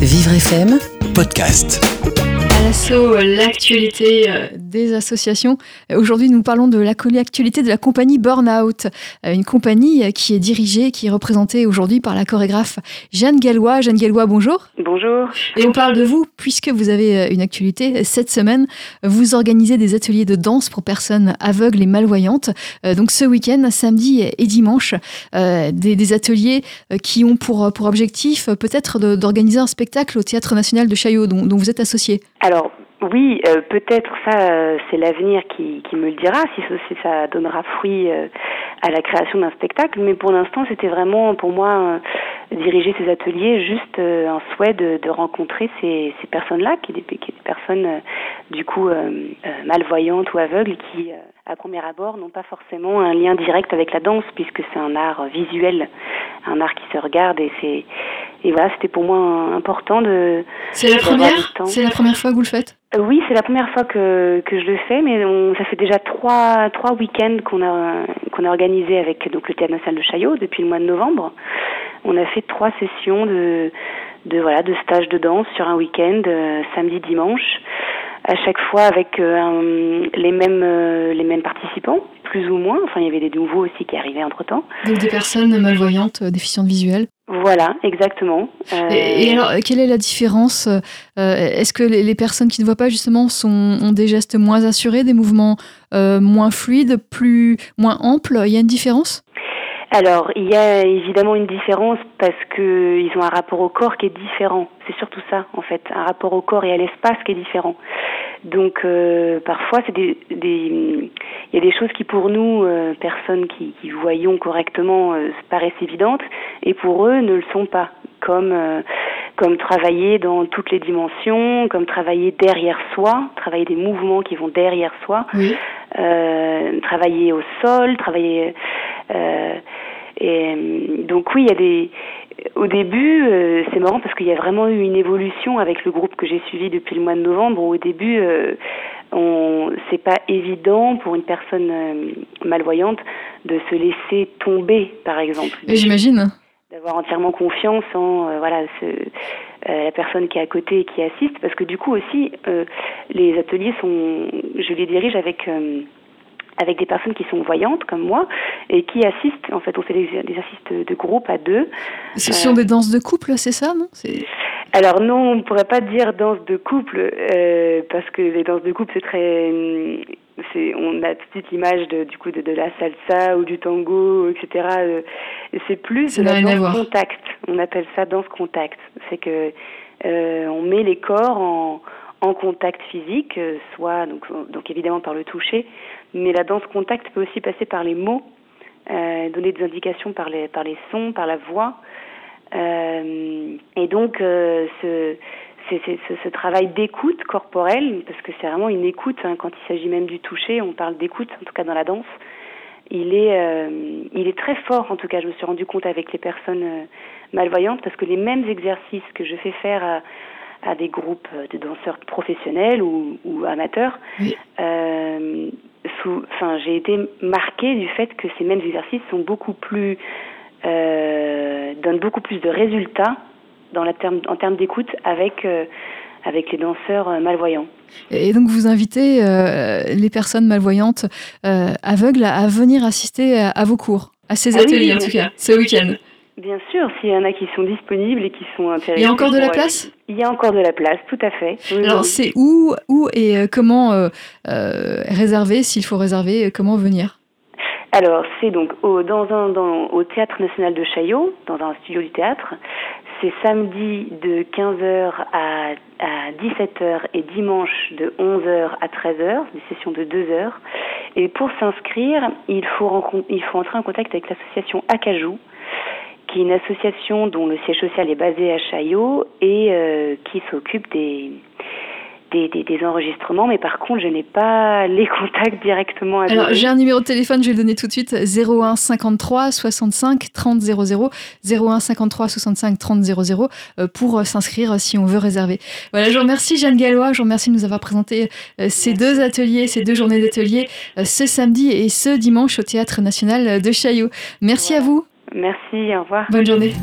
Vivre FM Podcast. À l'assaut, l'actualité euh, des associations. Aujourd'hui, nous parlons de l'actualité de la compagnie Burnout, euh, une compagnie euh, qui est dirigée, qui est représentée aujourd'hui par la chorégraphe Jeanne Gallois. Jeanne Gallois, bonjour. Bonjour. Et on parle de vous, puisque vous avez une actualité. Cette semaine, vous organisez des ateliers de danse pour personnes aveugles et malvoyantes. Donc ce week-end, samedi et dimanche, des, des ateliers qui ont pour, pour objectif peut-être d'organiser un spectacle au Théâtre National de Chaillot, dont, dont vous êtes associé. Alors, oui, euh, peut-être ça, euh, c'est l'avenir qui, qui, me le dira, si, si ça donnera fruit euh, à la création d'un spectacle. Mais pour l'instant, c'était vraiment pour moi diriger ces ateliers juste un souhait de, de rencontrer ces, ces personnes-là, qui, qui des personnes du coup malvoyantes ou aveugles, qui à premier abord n'ont pas forcément un lien direct avec la danse, puisque c'est un art visuel, un art qui se regarde et c'est et voilà, c'était pour moi important de. C'est la première. C'est la première fois que vous le faites. Euh, oui, c'est la première fois que que je le fais, mais on, ça fait déjà trois trois week-ends qu'on a qu'on a organisé avec donc le théâtre national de Chaillot depuis le mois de novembre. On a fait trois sessions de de voilà de stages de danse sur un week-end, euh, samedi dimanche, à chaque fois avec euh, les mêmes les mêmes participants, plus ou moins. Enfin, il y avait des nouveaux aussi qui arrivaient entre temps. Donc des personnes malvoyantes, déficientes visuelles. Voilà, exactement. Et, alors, quelle est la différence euh, Est-ce que les, personnes qui ne voient pas justement sont, ont des gestes moins assurés, des mouvements euh, moins fluides, plus moins amples? Il y a une différence? Alors, il y a évidemment une différence parce que ils ont un rapport au corps qui est différent. C'est surtout ça, en fait, un rapport au corps et à l'espace qui est différent. Donc, euh, parfois, c'est des, des, il y a des choses qui, pour nous, euh, personnes qui, qui, voyons correctement, euh, paraissent évidentes, et pour eux, ne le sont pas. Comme comme travailler dans toutes les dimensions, comme travailler derrière soi, travailler des mouvements qui vont derrière soi, travailler au sol, travailler euh, et donc oui, il y a des. Au début, euh, c'est marrant parce qu'il y a vraiment eu une évolution avec le groupe que j'ai suivi depuis le mois de novembre. Au début, euh, on c'est pas évident pour une personne malvoyante de se laisser tomber, par exemple. J'imagine. D'avoir entièrement confiance en voilà ce, la personne qui est à côté et qui assiste, parce que du coup aussi, les ateliers sont, je les dirige avec avec des personnes qui sont voyantes comme moi et qui assistent. En fait, on fait des, des assistes de groupe à deux. Ce sont des danses de couple, c'est ça, non? Alors non, on ne pourrait pas dire danse de couple euh, parce que les danses de couple c'est très, on a tout de suite l'image de, du coup de, de, la salsa ou du tango, etc. Euh, c'est plus de la danse contact. On appelle ça danse contact. C'est que euh, on met les corps en en contact physique, euh, soit donc, donc évidemment par le toucher, mais la danse contact peut aussi passer par les mots, euh, donner des indications par les, par les sons, par la voix. Euh, et donc euh, ce, c'est, ce, ce, travail d'écoute corporelle, parce que c'est vraiment une écoute, hein, quand il s'agit même du toucher, on parle d'écoute, en tout cas dans la danse, il est, euh, il est très fort, en tout cas je me suis rendu compte avec les personnes euh, malvoyantes, parce que les mêmes exercices que je fais faire à, à des groupes de danseurs professionnels ou, ou amateurs, euh, enfin, j'ai été marquée du fait que ces mêmes exercices sont beaucoup plus euh, donnent beaucoup plus de résultats dans la terme, en termes d'écoute avec euh, avec les danseurs malvoyants. Et donc vous invitez euh, les personnes malvoyantes euh, aveugles à, venir assister à, à, vos cours, à ces ah ateliers oui, en tout cas, ce week-end. Bien sûr, s'il y en a qui sont disponibles et qui sont intéressés. Il y a encore de la place? Il y a encore de la place, tout à fait. Oui, Alors, c'est où, où et euh, comment euh, euh, réserver, s'il faut réserver, comment venir? Alors, c'est donc au, dans un, dans, au Théâtre National de Chaillot, dans un studio du théâtre. C'est samedi de 15h à, à 17h et dimanche de 11h à 13h, des sessions de 2 heures. Et pour s'inscrire, il faut, il faut entrer en contact avec l'association Acajou, qui est une association dont le siège social est basé à Chaillot et euh, qui s'occupe des, des, des, des, enregistrements, mais par contre, je n'ai pas les contacts directement. Alors, j'ai un numéro de téléphone, je vais le donner tout de suite 01 53 65 30 00. 01 53 65 30 00 pour s'inscrire si on veut réserver. Voilà, je vous remercie Jeanne Gallois, je vous remercie de nous avoir présenté euh, ces deux ateliers, ces deux journées d'ateliers euh, ce samedi et ce dimanche au Théâtre National de Chaillot. Merci à vous. Merci, au revoir. Bonne journée.